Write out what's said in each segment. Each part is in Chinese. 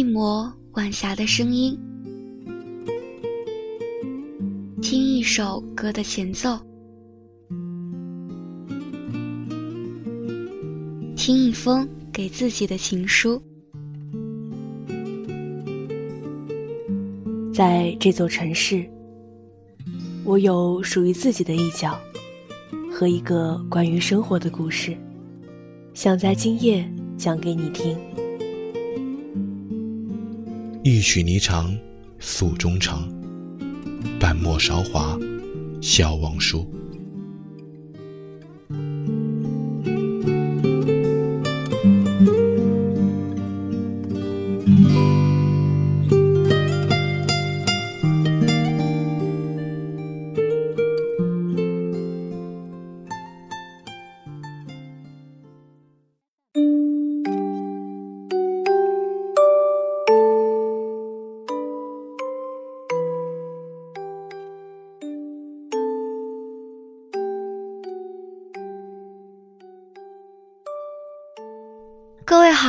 一抹晚霞的声音，听一首歌的前奏，听一封给自己的情书。在这座城市，我有属于自己的一角和一个关于生活的故事，想在今夜讲给你听。一曲霓裳诉衷肠，半陌韶华笑忘书。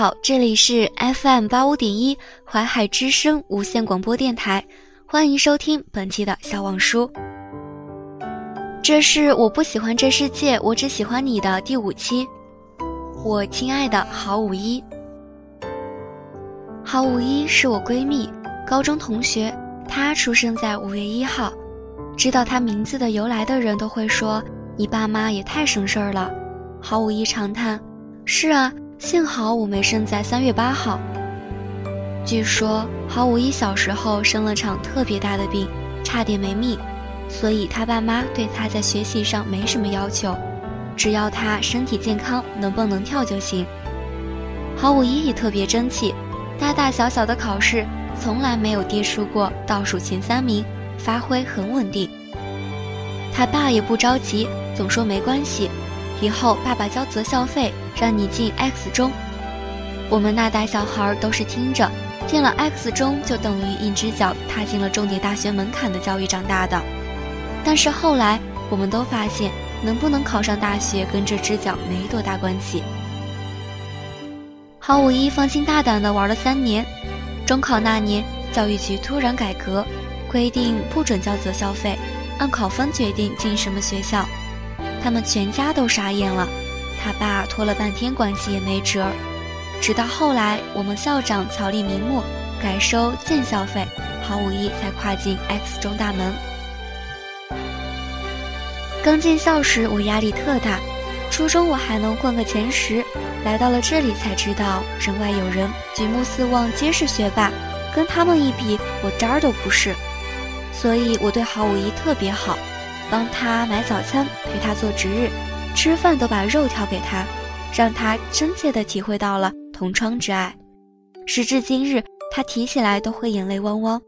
好，这里是 FM 八五点一淮海之声无线广播电台，欢迎收听本期的小网书。这是我不喜欢这世界，我只喜欢你的第五期。我亲爱的郝五一，郝五一是我闺蜜，高中同学，她出生在五月一号。知道她名字的由来的人都会说：“你爸妈也太省事儿了。”郝五一长叹：“是啊。”幸好我没生在三月八号。据说郝五一小时候生了场特别大的病，差点没命，所以他爸妈对他在学习上没什么要求，只要他身体健康，能蹦能跳就行。郝五一也特别争气，大大小小的考试从来没有跌出过倒数前三名，发挥很稳定。他爸也不着急，总说没关系。以后爸爸交择校费，让你进 X 中。我们那代小孩都是听着，进了 X 中就等于一只脚踏进了重点大学门槛的教育长大的。但是后来我们都发现，能不能考上大学跟这只脚没多大关系。郝五一放心大胆地玩了三年，中考那年，教育局突然改革，规定不准交择校费，按考分决定进什么学校。他们全家都傻眼了，他爸托了半天关系也没辙，直到后来我们校长巧立名目改收建校费，郝五一才跨进 X 中大门。刚进校时我压力特大，初中我还能混个前十，来到了这里才知道人外有人，举目四望皆是学霸，跟他们一比我渣儿都不是，所以我对郝五一特别好。帮他买早餐，陪他做值日，吃饭都把肉挑给他，让他真切地体会到了同窗之爱。时至今日，他提起来都会眼泪汪汪。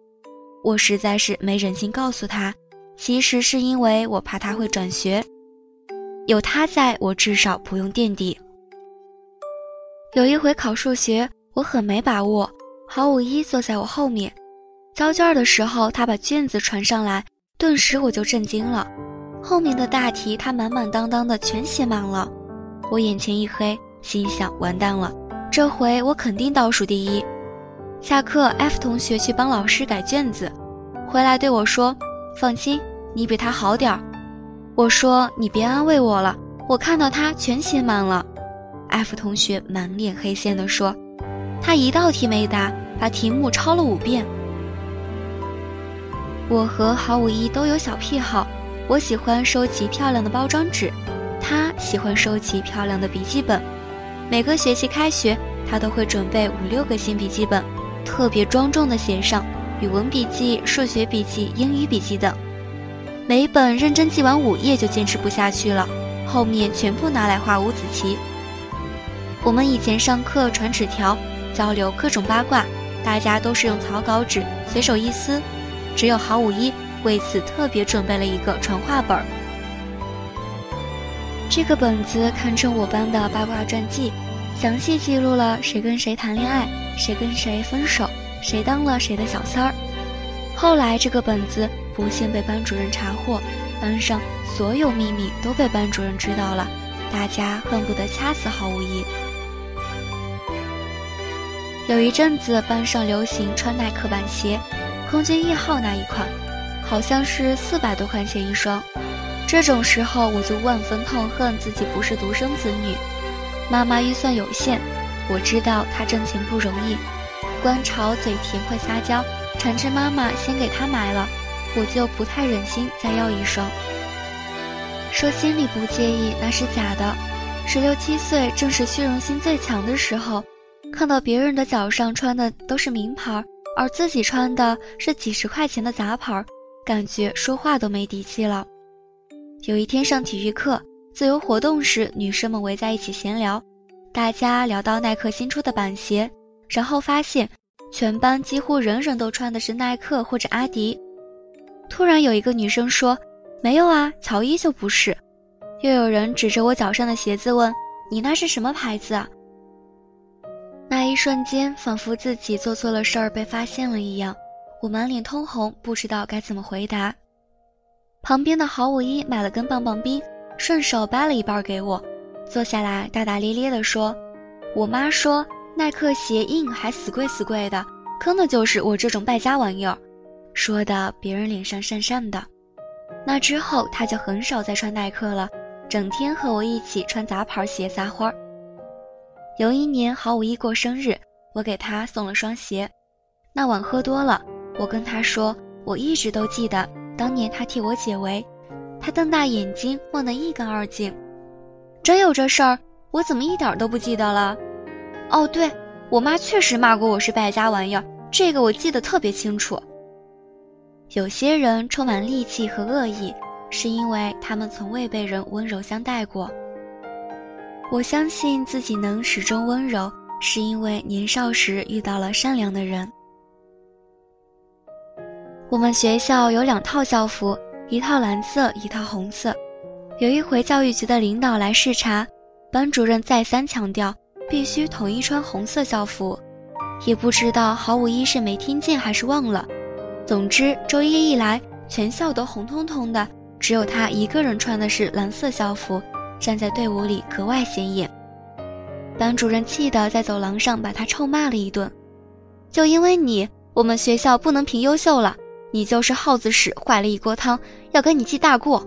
我实在是没忍心告诉他，其实是因为我怕他会转学。有他在，我至少不用垫底。有一回考数学，我很没把握，郝五一坐在我后面，交卷的时候，他把卷子传上来。顿时我就震惊了，后面的大题他满满当当的全写满了，我眼前一黑，心想完蛋了，这回我肯定倒数第一。下课，F 同学去帮老师改卷子，回来对我说：“放心，你比他好点儿。”我说：“你别安慰我了，我看到他全写满了。”F 同学满脸黑线地说：“他一道题没答，把题目抄了五遍。”我和郝五一都有小癖好，我喜欢收集漂亮的包装纸，他喜欢收集漂亮的笔记本。每个学期开学，他都会准备五六个新笔记本，特别庄重地写上语文笔记、数学笔记、英语笔记等。每一本认真记完五页就坚持不下去了，后面全部拿来画五子棋。我们以前上课传纸条，交流各种八卦，大家都是用草稿纸，随手一撕。只有郝五一为此特别准备了一个传话本，这个本子堪称我班的八卦传记，详细记录了谁跟谁谈恋爱，谁跟谁分手，谁当了谁的小三儿。后来这个本子不幸被班主任查获，班上所有秘密都被班主任知道了，大家恨不得掐死郝五一。有一阵子班上流行穿耐克板鞋，空军一号那一款，好像是四百多块钱一双。这种时候我就万分痛恨自己不是独生子女，妈妈预算有限，我知道她挣钱不容易。观潮嘴甜会撒娇，缠着妈妈先给她买了，我就不太忍心再要一双。说心里不介意那是假的，十六七岁正是虚荣心最强的时候，看到别人的脚上穿的都是名牌，而自己穿的是几十块钱的杂牌，感觉说话都没底气了。有一天上体育课，自由活动时，女生们围在一起闲聊，大家聊到耐克新出的板鞋。然后发现，全班几乎人人都穿的是耐克或者阿迪。突然有一个女生说：“没有啊，乔伊就不是。”又有人指着我脚上的鞋子问：“你那是什么牌子啊？”那一瞬间，仿佛自己做错了事儿被发现了一样，我满脸通红，不知道该怎么回答。旁边的郝五一买了根棒棒冰，顺手掰了一半给我，坐下来大大咧咧地说：“我妈说。”耐克鞋硬还死贵死贵的，坑的就是我这种败家玩意儿，说的别人脸上讪讪的。那之后他就很少再穿耐克了，整天和我一起穿杂牌鞋撒欢儿。有一年郝五一过生日，我给他送了双鞋。那晚喝多了，我跟他说，我一直都记得当年他替我解围。他瞪大眼睛，问得一干二净。真有这事儿？我怎么一点都不记得了？哦，对我妈确实骂过我是败家玩意儿，这个我记得特别清楚。有些人充满戾气和恶意，是因为他们从未被人温柔相待过。我相信自己能始终温柔，是因为年少时遇到了善良的人。我们学校有两套校服，一套蓝色，一套红色。有一回教育局的领导来视察，班主任再三强调。必须统一穿红色校服，也不知道郝五一是没听见还是忘了。总之，周一一来，全校都红彤彤的，只有他一个人穿的是蓝色校服，站在队伍里格外显眼。班主任气得在走廊上把他臭骂了一顿。就因为你，我们学校不能评优秀了，你就是耗子屎坏了一锅汤，要跟你记大过。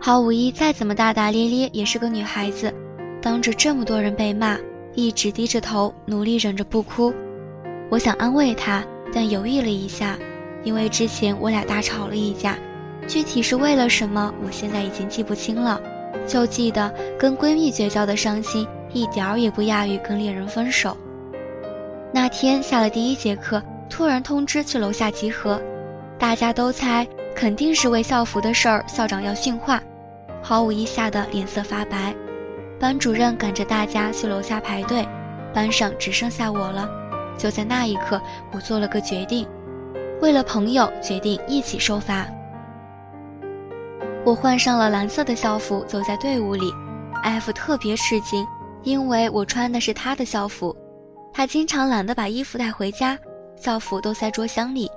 郝五一再怎么大大咧咧，也是个女孩子。当着这么多人被骂，一直低着头，努力忍着不哭。我想安慰她，但犹豫了一下，因为之前我俩大吵了一架，具体是为了什么，我现在已经记不清了。就记得跟闺蜜绝交的伤心，一点儿也不亚于跟恋人分手。那天下了第一节课，突然通知去楼下集合，大家都猜肯定是为校服的事儿，校长要训话。郝五一吓得脸色发白。班主任赶着大家去楼下排队，班上只剩下我了。就在那一刻，我做了个决定，为了朋友，决定一起受罚。我换上了蓝色的校服，走在队伍里。F 特别吃惊，因为我穿的是他的校服。他经常懒得把衣服带回家，校服都塞桌箱里。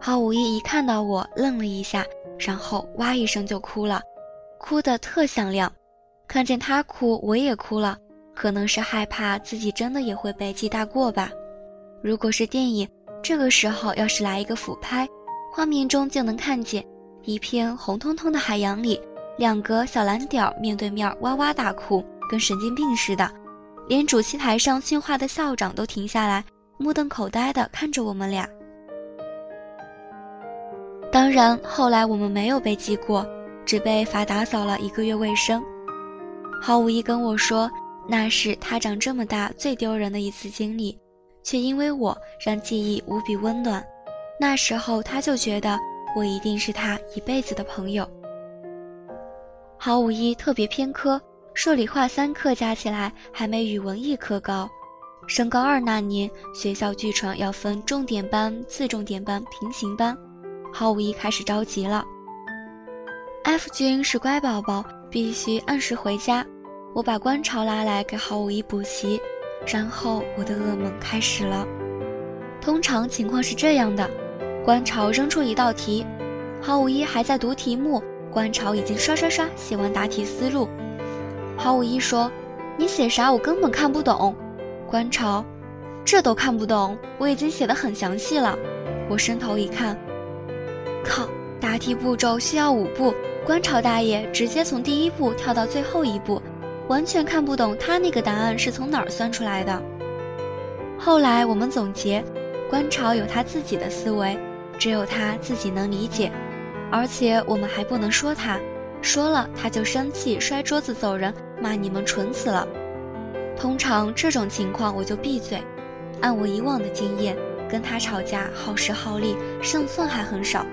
郝五一一看到我，愣了一下，然后哇一声就哭了，哭得特响亮。看见他哭，我也哭了，可能是害怕自己真的也会被记大过吧。如果是电影，这个时候要是来一个俯拍，画面中就能看见一片红彤彤的海洋里，两个小蓝点面对面哇哇大哭，跟神经病似的，连主席台上训话的校长都停下来，目瞪口呆地看着我们俩。当然，后来我们没有被记过，只被罚打扫了一个月卫生。郝五一跟我说，那是他长这么大最丢人的一次经历，却因为我让记忆无比温暖。那时候他就觉得我一定是他一辈子的朋友。郝五一特别偏科，数理化三科加起来还没语文一科高。升高二那年，学校据传要分重点班、次重点班、平行班，郝五一开始着急了。F 君是乖宝宝，必须按时回家。我把观潮拉来给郝五一补习，然后我的噩梦开始了。通常情况是这样的：观潮扔出一道题，郝五一还在读题目，观潮已经刷刷刷写完答题思路。郝五一说：“你写啥？我根本看不懂。”观潮，这都看不懂，我已经写的很详细了。我伸头一看，靠，答题步骤需要五步，观潮大爷直接从第一步跳到最后一步，完全看不懂他那个答案是从哪儿算出来的。后来我们总结，观潮有他自己的思维，只有他自己能理解，而且我们还不能说他，说了他就生气摔桌子走人，骂你们蠢死了。通常这种情况我就闭嘴。按我以往的经验，跟他吵架耗时耗力，胜算还很少。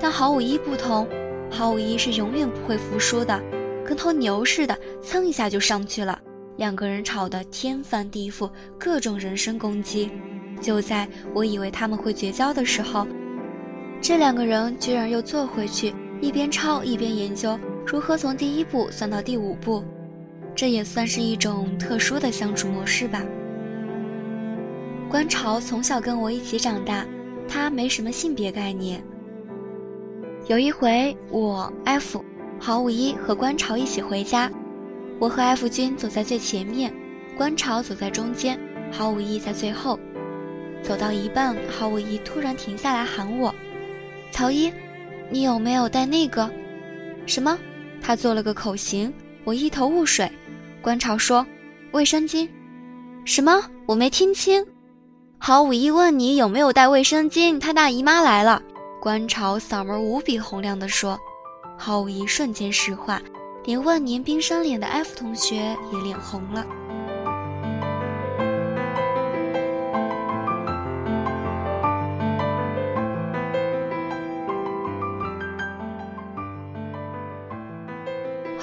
但郝五一不同，郝五一是永远不会服输的，跟头牛似的，蹭一下就上去了。两个人吵得天翻地覆，各种人身攻击。就在我以为他们会绝交的时候，这两个人居然又坐回去，一边抄一边研究如何从第一步算到第五步。这也算是一种特殊的相处模式吧。观潮从小跟我一起长大，他没什么性别概念。有一回，我 F 郝五一和观潮一起回家，我和 F 君走在最前面，观潮走在中间，郝五一在最后。走到一半，郝五一突然停下来喊我：“曹一，你有没有带那个？什么？”他做了个口型，我一头雾水。观潮说：“卫生巾，什么？我没听清。”郝五一问你有没有带卫生巾，他大姨妈来了。观潮嗓门无比洪亮地说：“郝五一瞬间石化，连万年冰山脸的 F 同学也脸红了。”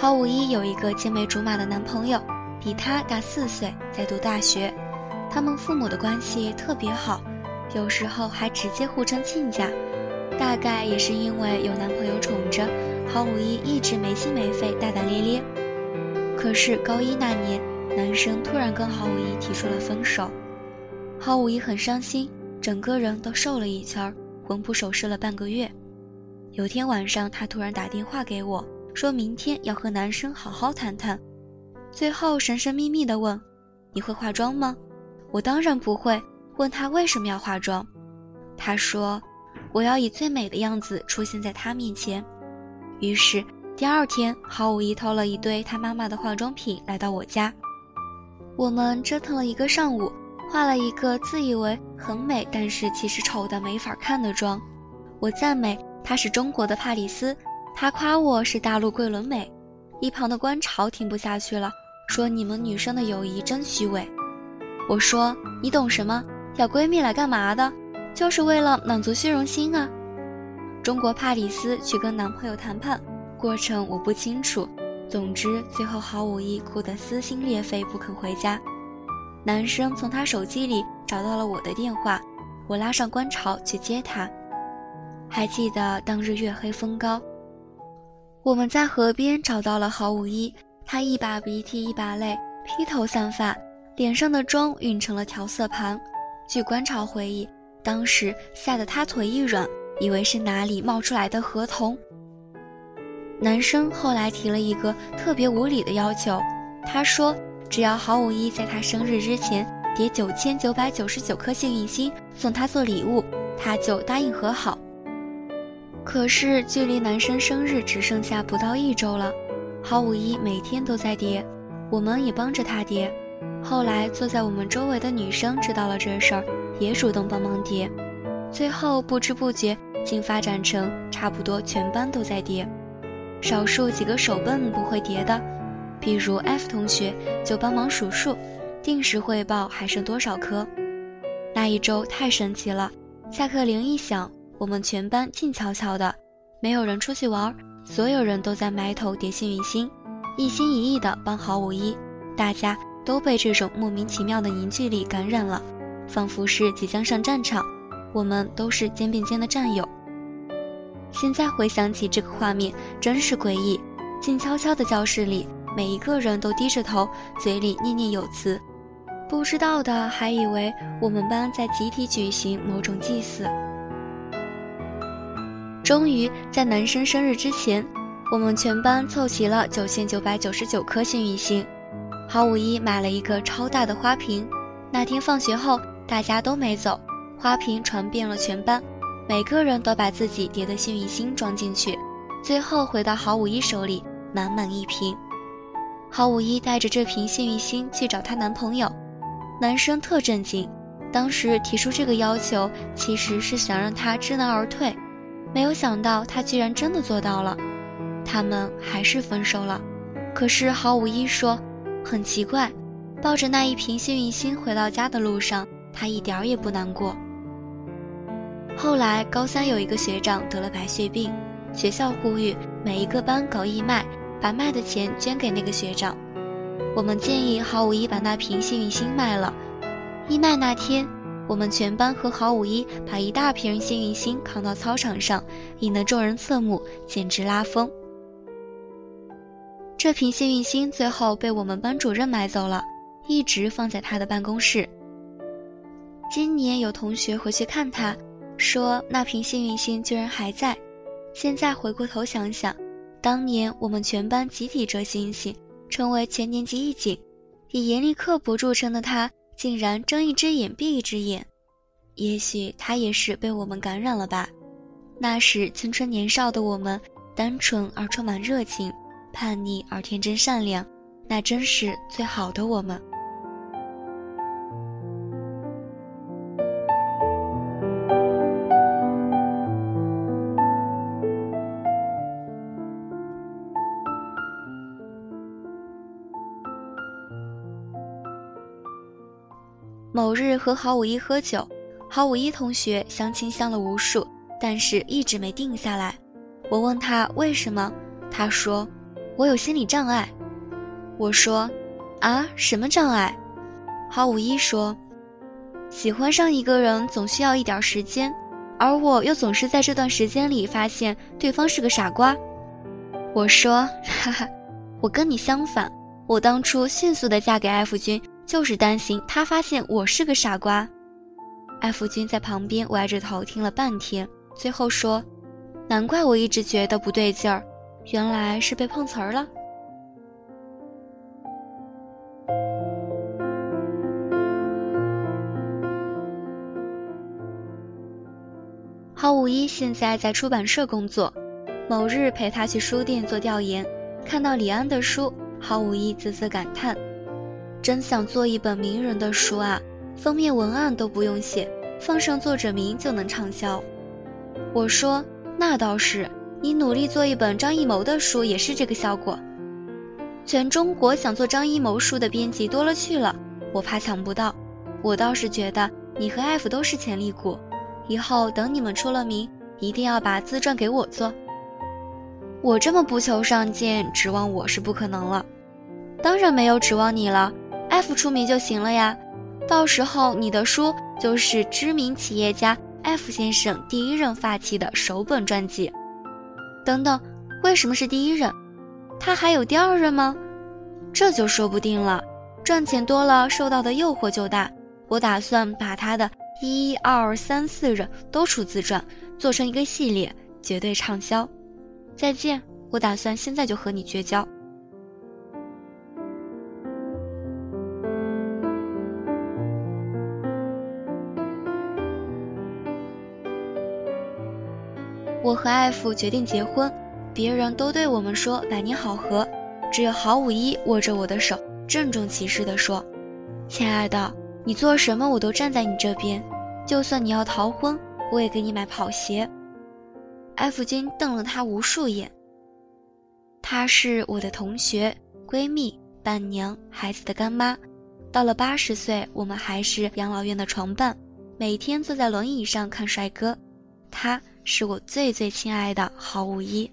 郝五一有一个青梅竹马的男朋友，比他大四岁，在读大学。他们父母的关系特别好，有时候还直接互称亲家。大概也是因为有男朋友宠着，郝五一一直没心没肺，大大咧咧。可是高一那年，男生突然跟郝五一提出了分手，郝五一很伤心，整个人都瘦了一圈，魂不守舍了半个月。有天晚上，他突然打电话给我。说明天要和男生好好谈谈，最后神神秘秘地问：“你会化妆吗？”我当然不会。问他为什么要化妆，他说：“我要以最美的样子出现在他面前。”于是第二天，郝五一偷了一堆他妈妈的化妆品来到我家，我们折腾了一个上午，化了一个自以为很美，但是其实丑的没法看的妆。我赞美她是中国的帕里斯。他夸我是大陆桂纶镁，一旁的观潮听不下去了，说你们女生的友谊真虚伪。我说你懂什么？要闺蜜来干嘛的？就是为了满足虚荣心啊。中国帕里斯去跟男朋友谈判，过程我不清楚。总之最后郝五一哭得撕心裂肺，不肯回家。男生从他手机里找到了我的电话，我拉上观潮去接他。还记得当日月黑风高。我们在河边找到了郝五一，他一把鼻涕一把泪，披头散发，脸上的妆晕成了调色盘。据观潮回忆，当时吓得他腿一软，以为是哪里冒出来的河童。男生后来提了一个特别无理的要求，他说只要郝五一在他生日之前叠九千九百九十九颗幸运星送他做礼物，他就答应和好。可是距离男生生日只剩下不到一周了，郝五一每天都在叠，我们也帮着他叠。后来坐在我们周围的女生知道了这事儿，也主动帮忙叠。最后不知不觉竟发展成差不多全班都在叠，少数几个手笨不会叠的，比如 F 同学就帮忙数数，定时汇报还剩多少颗。那一周太神奇了，下课铃一响。我们全班静悄悄的，没有人出去玩，所有人都在埋头叠幸运星，一心一意的帮郝五一。大家都被这种莫名其妙的凝聚力感染了，仿佛是即将上战场。我们都是肩并肩的战友。现在回想起这个画面，真是诡异。静悄悄的教室里，每一个人都低着头，嘴里念念有词，不知道的还以为我们班在集体举行某种祭祀。终于在男生生日之前，我们全班凑齐了九千九百九十九颗幸运星。郝五一买了一个超大的花瓶，那天放学后，大家都没走，花瓶传遍了全班，每个人都把自己叠的幸运星装进去，最后回到郝五一手里，满满一瓶。郝五一带着这瓶幸运星去找她男朋友，男生特震惊，当时提出这个要求其实是想让他知难而退，没有想到他居然真的做到了，他们还是分手了。可是郝五一说，很奇怪。抱着那一瓶幸运星回到家的路上，他一点儿也不难过。后来高三有一个学长得了白血病，学校呼吁每一个班搞义卖，把卖的钱捐给那个学长。我们建议郝五一把那瓶幸运星卖了。义卖那天，我们全班和郝五一把一大瓶幸运星扛到操场上，引得众人侧目，简直拉风。这瓶幸运星最后被我们班主任买走了。一直放在他的办公室。今年有同学回去看他，说那瓶幸运星居然还在。现在回过头想想，当年我们全班集体折星星，成为全年级一景，以严厉刻薄著称的他，竟然睁一只眼闭一只眼。也许他也是被我们感染了吧？那时青春年少的我们，单纯而充满热情，叛逆而天真善良，那真是最好的我们。某日和郝五一喝酒，郝五一同学相亲相了无数，但是一直没定下来。我问他为什么，他说我有心理障碍。我说啊，什么障碍？郝五一说，喜欢上一个人总需要一点时间，而我又总是在这段时间里发现对方是个傻瓜。我说哈哈，我跟你相反，我当初迅速的嫁给 F 君。就是担心他发现我是个傻瓜。艾弗君在旁边歪着头听了半天，最后说：“难怪我一直觉得不对劲儿，原来是被碰瓷儿了。”郝五一现在在出版社工作。某日陪他去书店做调研，看到李安的书，郝五一啧啧感叹。真想做一本名人的书啊！封面文案都不用写，放上作者名就能畅销。我说那倒是，你努力做一本张艺谋的书也是这个效果。全中国想做张艺谋书的编辑多了去了，我怕抢不到。我倒是觉得你和艾弗都是潜力股，以后等你们出了名，一定要把自传给我做。我这么不求上进，指望我是不可能了。当然没有指望你了。F 出名就行了呀，到时候你的书就是知名企业家 F 先生第一任发起的首本传记。等等，为什么是第一任？他还有第二任吗？这就说不定了。赚钱多了，受到的诱惑就大。我打算把他的一二三四任都出自传，做成一个系列，绝对畅销。再见，我打算现在就和你绝交。我和艾弗决定结婚，别人都对我们说百年好合，只有郝五一握着我的手，郑重其事地说：“亲爱的，你做什么我都站在你这边，就算你要逃婚，我也给你买跑鞋。”艾弗金瞪了他无数眼。她是我的同学、闺蜜、伴娘、孩子的干妈，到了八十岁，我们还是养老院的床伴，每天坐在轮椅上看帅哥。她。是我最最亲爱的郝五一。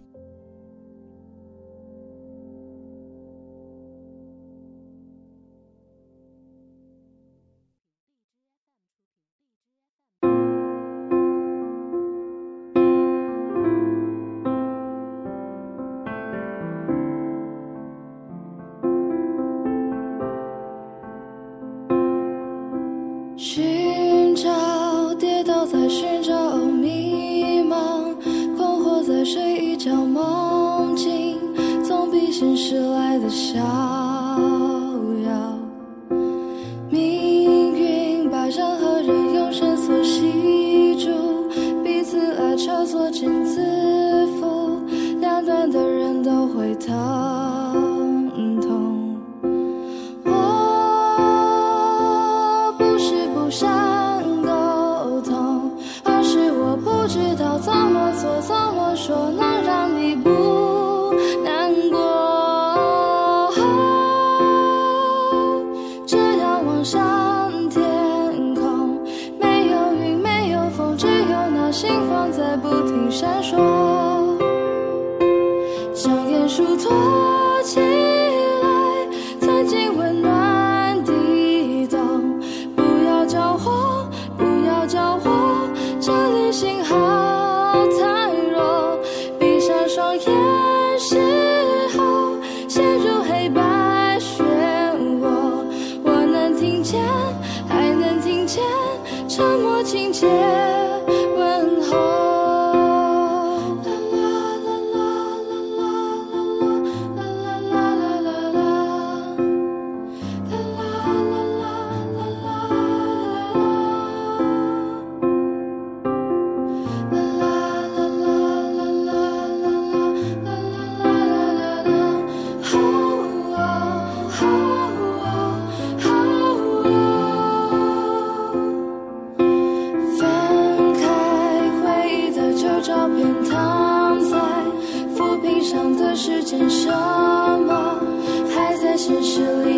在现实里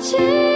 托